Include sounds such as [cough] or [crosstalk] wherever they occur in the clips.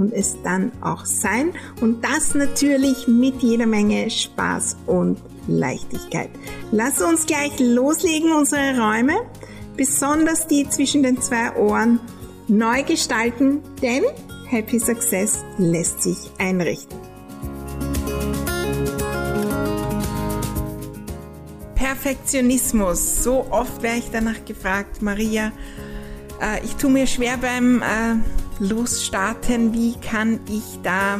und es dann auch sein. Und das natürlich mit jeder Menge Spaß und Leichtigkeit. Lass uns gleich loslegen, unsere Räume, besonders die zwischen den zwei Ohren, neu gestalten, denn Happy Success lässt sich einrichten. Perfektionismus. So oft werde ich danach gefragt, Maria, äh, ich tue mir schwer beim äh, losstarten, wie kann ich da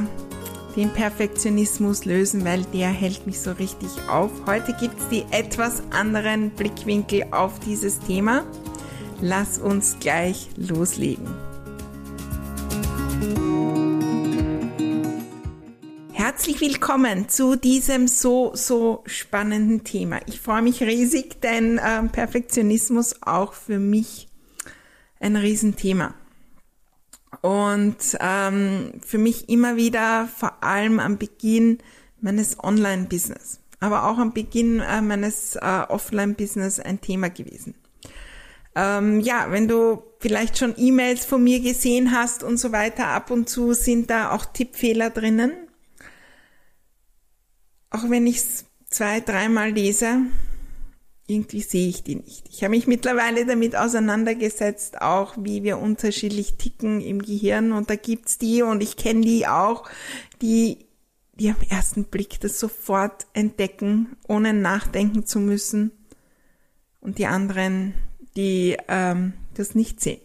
den Perfektionismus lösen, weil der hält mich so richtig auf. Heute gibt es die etwas anderen Blickwinkel auf dieses Thema. Lass uns gleich loslegen. Herzlich willkommen zu diesem so, so spannenden Thema. Ich freue mich riesig, denn äh, Perfektionismus auch für mich ein Riesenthema. Und ähm, für mich immer wieder, vor allem am Beginn meines Online-Business, aber auch am Beginn äh, meines äh, Offline-Business ein Thema gewesen. Ähm, ja, wenn du vielleicht schon E-Mails von mir gesehen hast und so weiter, ab und zu sind da auch Tippfehler drinnen. Auch wenn ich es zwei, dreimal lese, irgendwie sehe ich die nicht. Ich habe mich mittlerweile damit auseinandergesetzt, auch wie wir unterschiedlich ticken im Gehirn und da gibt's die und ich kenne die auch, die die am ersten Blick das sofort entdecken, ohne nachdenken zu müssen und die anderen, die ähm, das nicht sehen.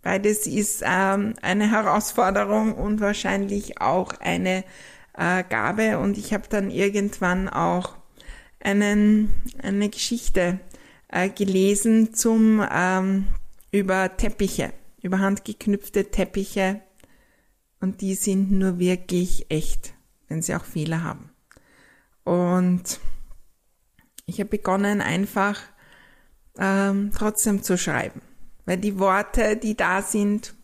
Beides ist ähm, eine Herausforderung und wahrscheinlich auch eine äh, Gabe und ich habe dann irgendwann auch einen, eine Geschichte äh, gelesen zum ähm, über Teppiche, über handgeknüpfte Teppiche. Und die sind nur wirklich echt, wenn sie auch Fehler haben. Und ich habe begonnen einfach ähm, trotzdem zu schreiben, weil die Worte, die da sind,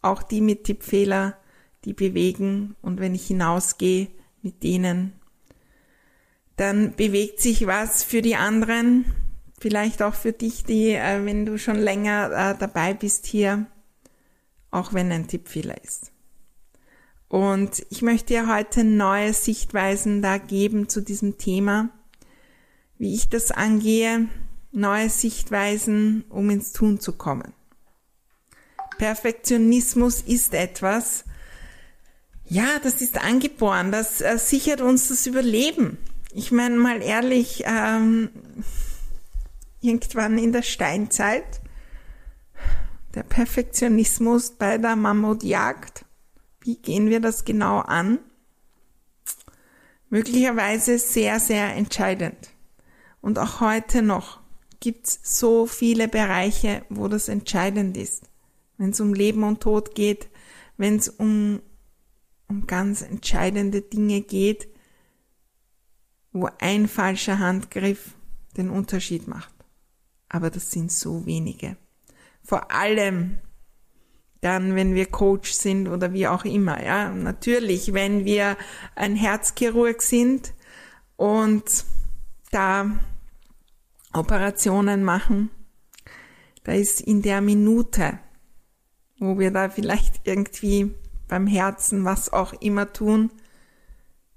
auch die mit Tippfehler, die bewegen. Und wenn ich hinausgehe mit denen, dann bewegt sich was für die anderen, vielleicht auch für dich, die, äh, wenn du schon länger äh, dabei bist hier, auch wenn ein Tippfehler ist. Und ich möchte dir heute neue Sichtweisen da geben zu diesem Thema, wie ich das angehe, neue Sichtweisen, um ins Tun zu kommen. Perfektionismus ist etwas, ja, das ist angeboren, das äh, sichert uns das Überleben. Ich meine mal ehrlich, ähm, irgendwann in der Steinzeit, der Perfektionismus bei der Mammutjagd, wie gehen wir das genau an? Möglicherweise sehr, sehr entscheidend. Und auch heute noch gibt's so viele Bereiche, wo das entscheidend ist. Wenn es um Leben und Tod geht, wenn es um, um ganz entscheidende Dinge geht, wo ein falscher Handgriff den Unterschied macht. Aber das sind so wenige. Vor allem dann, wenn wir Coach sind oder wie auch immer, ja. Natürlich, wenn wir ein Herzchirurg sind und da Operationen machen, da ist in der Minute, wo wir da vielleicht irgendwie beim Herzen was auch immer tun,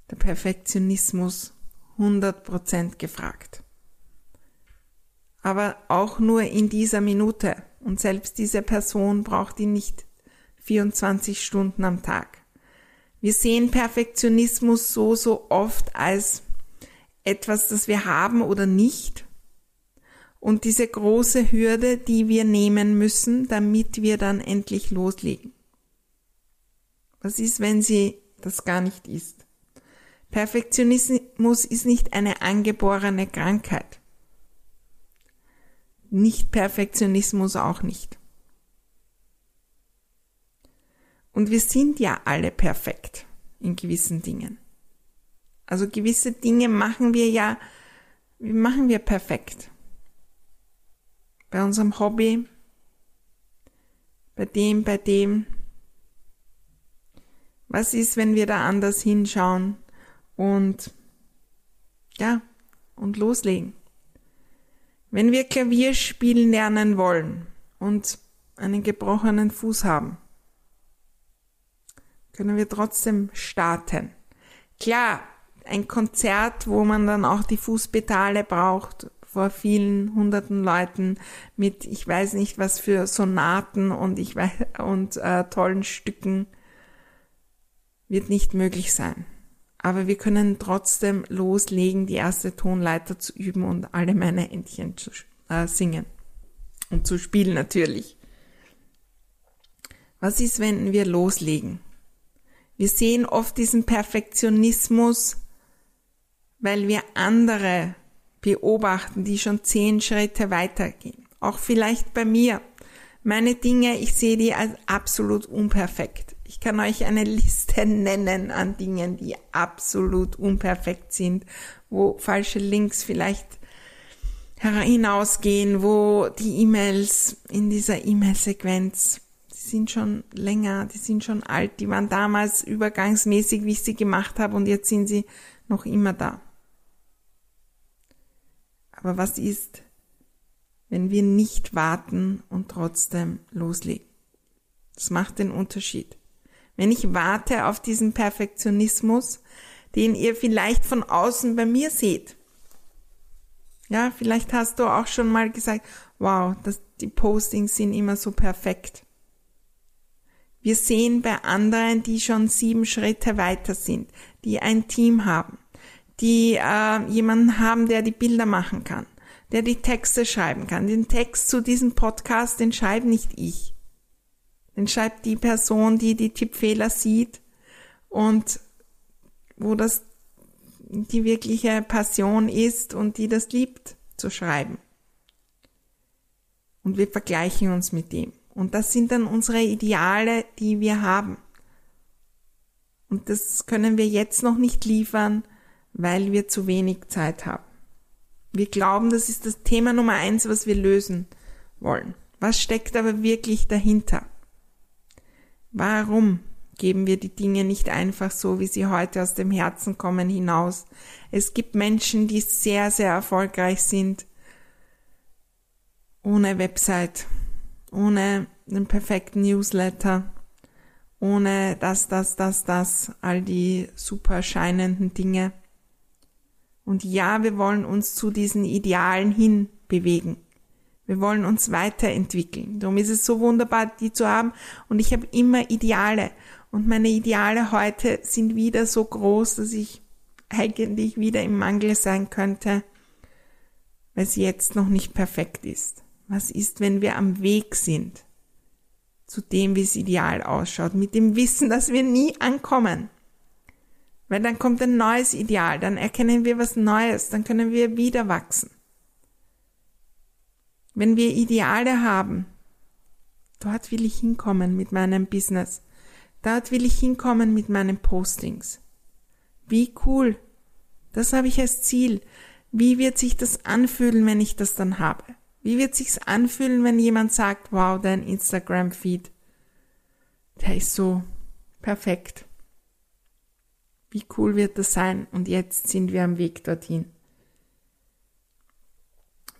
der Perfektionismus 100% gefragt. Aber auch nur in dieser Minute. Und selbst diese Person braucht ihn nicht 24 Stunden am Tag. Wir sehen Perfektionismus so, so oft als etwas, das wir haben oder nicht. Und diese große Hürde, die wir nehmen müssen, damit wir dann endlich loslegen. Was ist, wenn sie das gar nicht ist? Perfektionismus ist nicht eine angeborene Krankheit. Nicht Perfektionismus auch nicht. Und wir sind ja alle perfekt in gewissen Dingen. Also gewisse Dinge machen wir ja, wie machen wir perfekt. Bei unserem Hobby, bei dem, bei dem. Was ist, wenn wir da anders hinschauen und ja, und loslegen? Wenn wir Klavier spielen lernen wollen und einen gebrochenen Fuß haben, können wir trotzdem starten. Klar, ein Konzert, wo man dann auch die Fußpedale braucht, vor vielen hunderten Leuten mit, ich weiß nicht was für Sonaten und ich weiß, und äh, tollen Stücken, wird nicht möglich sein. Aber wir können trotzdem loslegen, die erste Tonleiter zu üben und alle meine Entchen zu äh, singen. Und zu spielen natürlich. Was ist, wenn wir loslegen? Wir sehen oft diesen Perfektionismus, weil wir andere beobachten, die schon zehn Schritte weitergehen. Auch vielleicht bei mir. Meine Dinge, ich sehe die als absolut unperfekt. Ich kann euch eine Liste [laughs] nennen an Dingen, die absolut unperfekt sind, wo falsche Links vielleicht hinausgehen, wo die E-Mails in dieser E-Mail-Sequenz die sind schon länger, die sind schon alt, die waren damals übergangsmäßig, wie ich sie gemacht habe und jetzt sind sie noch immer da. Aber was ist, wenn wir nicht warten und trotzdem loslegen? Das macht den Unterschied. Wenn ich warte auf diesen Perfektionismus, den ihr vielleicht von außen bei mir seht. Ja, vielleicht hast du auch schon mal gesagt, wow, das, die Postings sind immer so perfekt. Wir sehen bei anderen, die schon sieben Schritte weiter sind, die ein Team haben, die äh, jemanden haben, der die Bilder machen kann, der die Texte schreiben kann. Den Text zu diesem Podcast, den schreibe nicht ich. Den schreibt die Person, die die Tippfehler sieht und wo das die wirkliche Passion ist und die das liebt zu schreiben. Und wir vergleichen uns mit dem. Und das sind dann unsere Ideale, die wir haben. Und das können wir jetzt noch nicht liefern, weil wir zu wenig Zeit haben. Wir glauben, das ist das Thema Nummer eins, was wir lösen wollen. Was steckt aber wirklich dahinter? Warum geben wir die Dinge nicht einfach so, wie sie heute aus dem Herzen kommen, hinaus? Es gibt Menschen, die sehr, sehr erfolgreich sind, ohne Website, ohne einen perfekten Newsletter, ohne das, das, das, das, all die super erscheinenden Dinge. Und ja, wir wollen uns zu diesen Idealen hin bewegen. Wir wollen uns weiterentwickeln. Darum ist es so wunderbar, die zu haben. Und ich habe immer Ideale. Und meine Ideale heute sind wieder so groß, dass ich eigentlich wieder im Mangel sein könnte, weil sie jetzt noch nicht perfekt ist. Was ist, wenn wir am Weg sind zu dem, wie es ideal ausschaut, mit dem Wissen, dass wir nie ankommen? Weil dann kommt ein neues Ideal, dann erkennen wir was Neues, dann können wir wieder wachsen. Wenn wir Ideale haben, dort will ich hinkommen mit meinem Business, dort will ich hinkommen mit meinen Postings. Wie cool. Das habe ich als Ziel. Wie wird sich das anfühlen, wenn ich das dann habe? Wie wird sich's anfühlen, wenn jemand sagt, wow, dein Instagram-Feed, der ist so perfekt. Wie cool wird das sein? Und jetzt sind wir am Weg dorthin.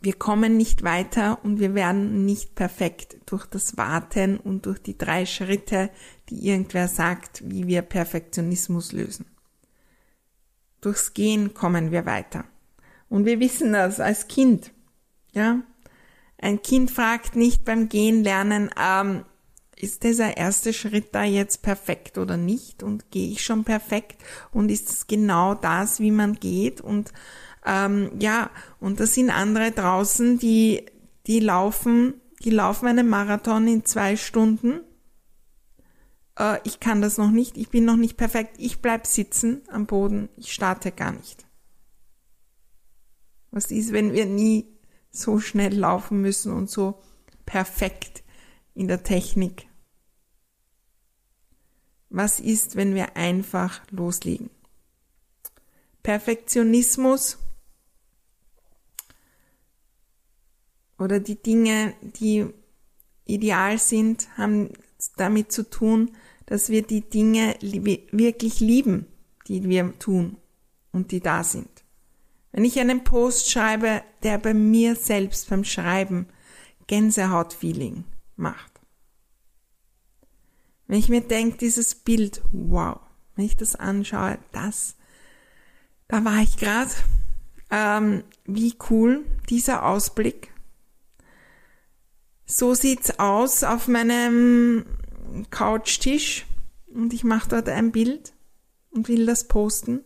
Wir kommen nicht weiter und wir werden nicht perfekt durch das Warten und durch die drei Schritte, die irgendwer sagt, wie wir Perfektionismus lösen. Durchs Gehen kommen wir weiter. Und wir wissen das als Kind. Ja, ein Kind fragt nicht beim Gehen lernen, ähm, ist dieser erste Schritt da jetzt perfekt oder nicht und gehe ich schon perfekt und ist es genau das, wie man geht und ähm, ja, und das sind andere draußen, die, die laufen, die laufen einen Marathon in zwei Stunden. Äh, ich kann das noch nicht, ich bin noch nicht perfekt, ich bleib sitzen am Boden, ich starte gar nicht. Was ist, wenn wir nie so schnell laufen müssen und so perfekt in der Technik. Was ist, wenn wir einfach loslegen? Perfektionismus oder die Dinge, die ideal sind, haben damit zu tun, dass wir die Dinge wirklich lieben, die wir tun und die da sind. Wenn ich einen Post schreibe, der bei mir selbst beim Schreiben Gänsehaut-Feeling macht. Wenn ich mir denke, dieses Bild, wow, wenn ich das anschaue, das, da war ich gerade, ähm, wie cool dieser Ausblick. So sieht's aus auf meinem Couchtisch und ich mache dort ein Bild und will das posten.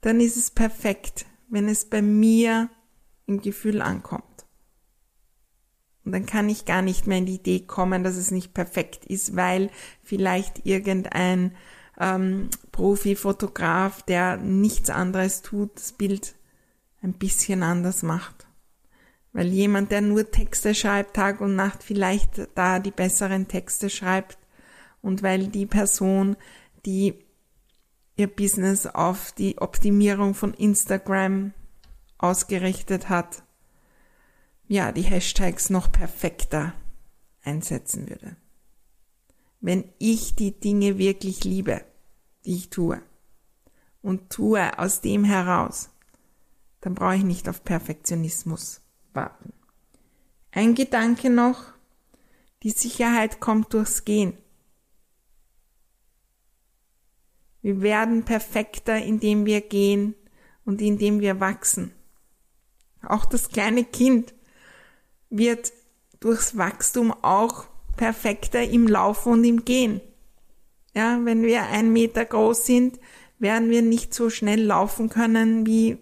Dann ist es perfekt, wenn es bei mir im Gefühl ankommt. Und dann kann ich gar nicht mehr in die Idee kommen, dass es nicht perfekt ist, weil vielleicht irgendein ähm, Profi-Fotograf, der nichts anderes tut, das Bild ein bisschen anders macht. Weil jemand, der nur Texte schreibt, Tag und Nacht, vielleicht da die besseren Texte schreibt. Und weil die Person, die ihr Business auf die Optimierung von Instagram ausgerichtet hat, ja, die Hashtags noch perfekter einsetzen würde. Wenn ich die Dinge wirklich liebe, die ich tue, und tue aus dem heraus, dann brauche ich nicht auf Perfektionismus warten. Ein Gedanke noch, die Sicherheit kommt durchs Gehen. Wir werden perfekter, indem wir gehen und indem wir wachsen. Auch das kleine Kind wird durchs Wachstum auch perfekter im Laufen und im Gehen. Ja, wenn wir ein Meter groß sind, werden wir nicht so schnell laufen können wie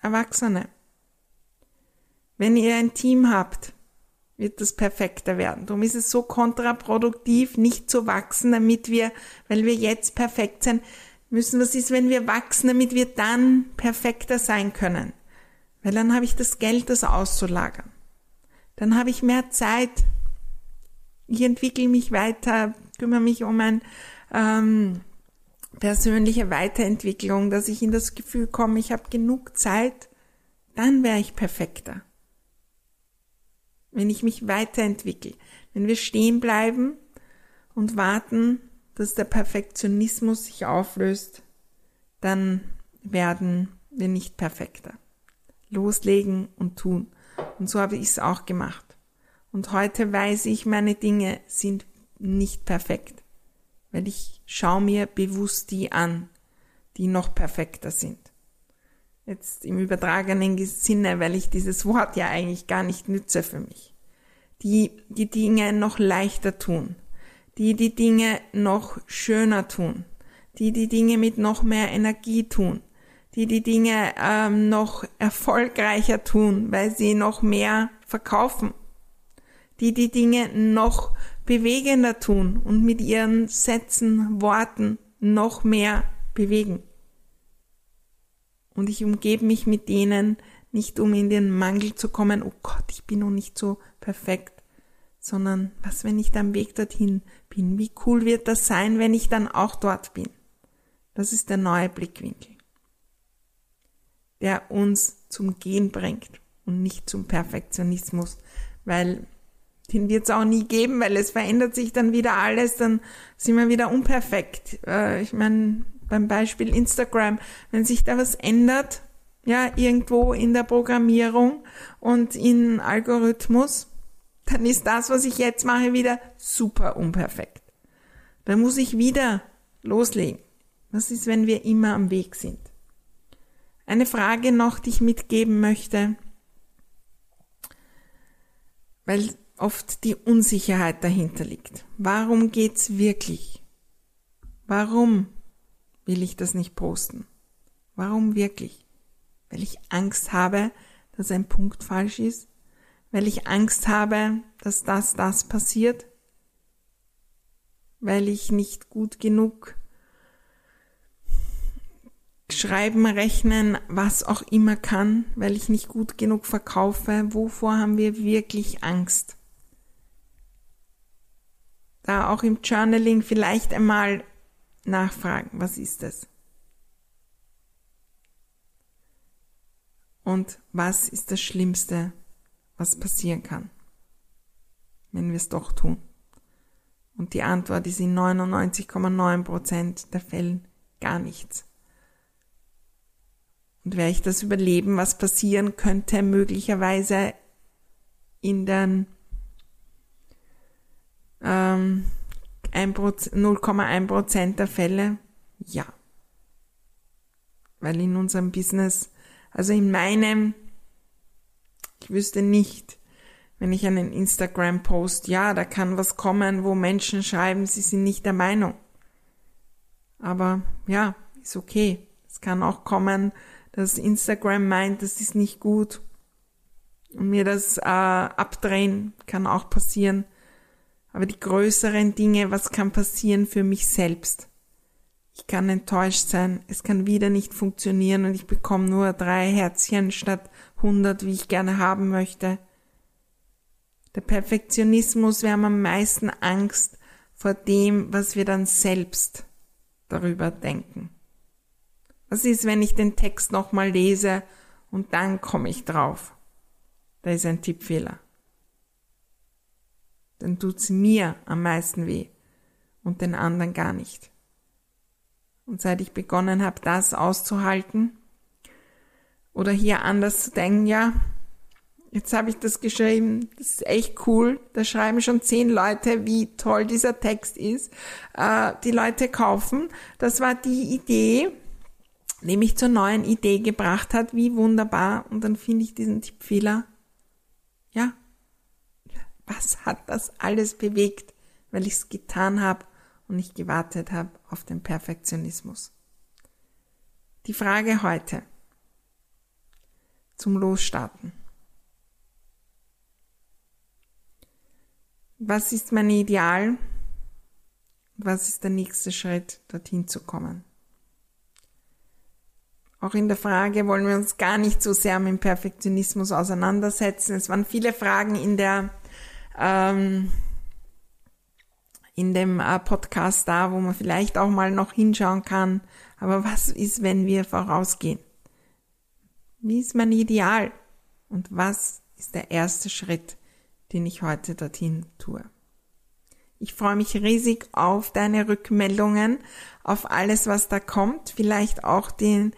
Erwachsene. Wenn ihr ein Team habt, wird das perfekter werden. Darum ist es so kontraproduktiv, nicht zu wachsen, damit wir, weil wir jetzt perfekt sind, müssen, was ist, wenn wir wachsen, damit wir dann perfekter sein können. Weil dann habe ich das Geld, das auszulagern dann habe ich mehr Zeit. Ich entwickle mich weiter, kümmere mich um ein ähm, persönliche Weiterentwicklung, dass ich in das Gefühl komme, ich habe genug Zeit, dann wäre ich perfekter. Wenn ich mich weiterentwickle, wenn wir stehen bleiben und warten, dass der Perfektionismus sich auflöst, dann werden wir nicht perfekter. Loslegen und tun. Und so habe ich es auch gemacht. Und heute weiß ich, meine Dinge sind nicht perfekt, weil ich schaue mir bewusst die an, die noch perfekter sind. Jetzt im übertragenen Sinne, weil ich dieses Wort ja eigentlich gar nicht nütze für mich. Die die Dinge noch leichter tun, die die Dinge noch schöner tun, die die Dinge mit noch mehr Energie tun, die die Dinge ähm, noch erfolgreicher tun, weil sie noch mehr verkaufen, die die Dinge noch bewegender tun und mit ihren Sätzen, Worten noch mehr bewegen. Und ich umgebe mich mit denen nicht, um in den Mangel zu kommen, oh Gott, ich bin noch nicht so perfekt, sondern was, wenn ich am Weg dorthin bin? Wie cool wird das sein, wenn ich dann auch dort bin? Das ist der neue Blickwinkel der uns zum Gehen bringt und nicht zum Perfektionismus, weil den wird es auch nie geben, weil es verändert sich dann wieder alles, dann sind wir wieder unperfekt. Äh, ich meine, beim Beispiel Instagram, wenn sich da was ändert, ja, irgendwo in der Programmierung und in Algorithmus, dann ist das, was ich jetzt mache, wieder super unperfekt. Dann muss ich wieder loslegen. Was ist, wenn wir immer am Weg sind? Eine Frage noch, die ich mitgeben möchte, weil oft die Unsicherheit dahinter liegt. Warum geht's wirklich? Warum will ich das nicht posten? Warum wirklich? Weil ich Angst habe, dass ein Punkt falsch ist? Weil ich Angst habe, dass das, das passiert? Weil ich nicht gut genug schreiben, rechnen, was auch immer kann, weil ich nicht gut genug verkaufe. Wovor haben wir wirklich Angst? Da auch im Journaling vielleicht einmal nachfragen, was ist es? Und was ist das Schlimmste, was passieren kann, wenn wir es doch tun? Und die Antwort ist in 99,9% der Fällen gar nichts. Und werde ich das überleben, was passieren könnte, möglicherweise in den ähm, 0,1 Prozent der Fälle? Ja. Weil in unserem Business, also in meinem, ich wüsste nicht, wenn ich einen Instagram-Post, ja, da kann was kommen, wo Menschen schreiben, sie sind nicht der Meinung. Aber ja, ist okay. Es kann auch kommen, dass Instagram meint, das ist nicht gut und mir das äh, abdrehen, kann auch passieren. Aber die größeren Dinge, was kann passieren für mich selbst? Ich kann enttäuscht sein, es kann wieder nicht funktionieren und ich bekomme nur drei Herzchen statt hundert, wie ich gerne haben möchte. Der Perfektionismus, wir haben am meisten Angst vor dem, was wir dann selbst darüber denken. Was ist, wenn ich den Text nochmal lese und dann komme ich drauf? Da ist ein Tippfehler. Dann tut's mir am meisten weh und den anderen gar nicht. Und seit ich begonnen habe, das auszuhalten oder hier anders zu denken, ja, jetzt habe ich das geschrieben, das ist echt cool, da schreiben schon zehn Leute, wie toll dieser Text ist, äh, die Leute kaufen. Das war die Idee, die mich zur neuen Idee gebracht hat, wie wunderbar. Und dann finde ich diesen Tippfehler. Ja, was hat das alles bewegt, weil ich es getan habe und nicht gewartet habe auf den Perfektionismus. Die Frage heute zum Losstarten. Was ist mein Ideal? Was ist der nächste Schritt, dorthin zu kommen? Auch in der Frage wollen wir uns gar nicht so sehr mit dem Perfektionismus auseinandersetzen. Es waren viele Fragen in der ähm, in dem äh, Podcast da, wo man vielleicht auch mal noch hinschauen kann. Aber was ist, wenn wir vorausgehen? Wie ist mein Ideal? Und was ist der erste Schritt, den ich heute dorthin tue? Ich freue mich riesig auf deine Rückmeldungen, auf alles, was da kommt. Vielleicht auch den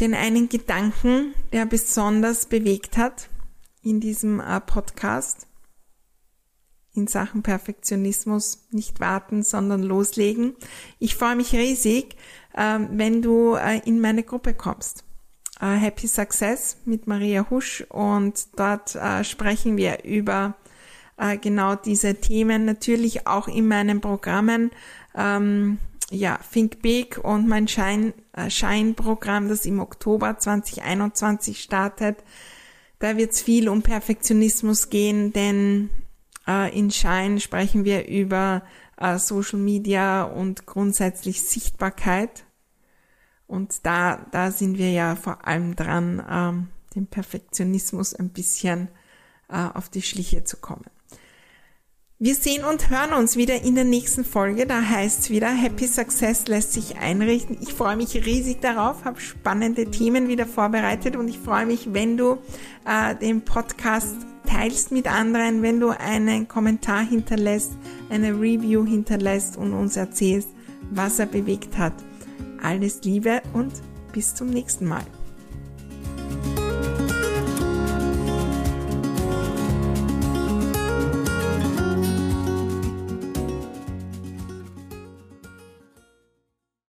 den einen Gedanken, der besonders bewegt hat in diesem äh, Podcast in Sachen Perfektionismus nicht warten, sondern loslegen. Ich freue mich riesig, ähm, wenn du äh, in meine Gruppe kommst. Äh, Happy Success mit Maria Husch und dort sprechen wir über genau diese Themen, natürlich auch in meinen Programmen. Ähm, ja, Think Big und mein Schein, äh, Scheinprogramm, das im Oktober 2021 startet. Da wird es viel um Perfektionismus gehen, denn äh, in Schein sprechen wir über äh, Social Media und grundsätzlich Sichtbarkeit. Und da, da sind wir ja vor allem dran, ähm, dem Perfektionismus ein bisschen äh, auf die Schliche zu kommen. Wir sehen und hören uns wieder in der nächsten Folge. Da heißt es wieder, Happy Success lässt sich einrichten. Ich freue mich riesig darauf, habe spannende Themen wieder vorbereitet und ich freue mich, wenn du äh, den Podcast teilst mit anderen, wenn du einen Kommentar hinterlässt, eine Review hinterlässt und uns erzählst, was er bewegt hat. Alles Liebe und bis zum nächsten Mal.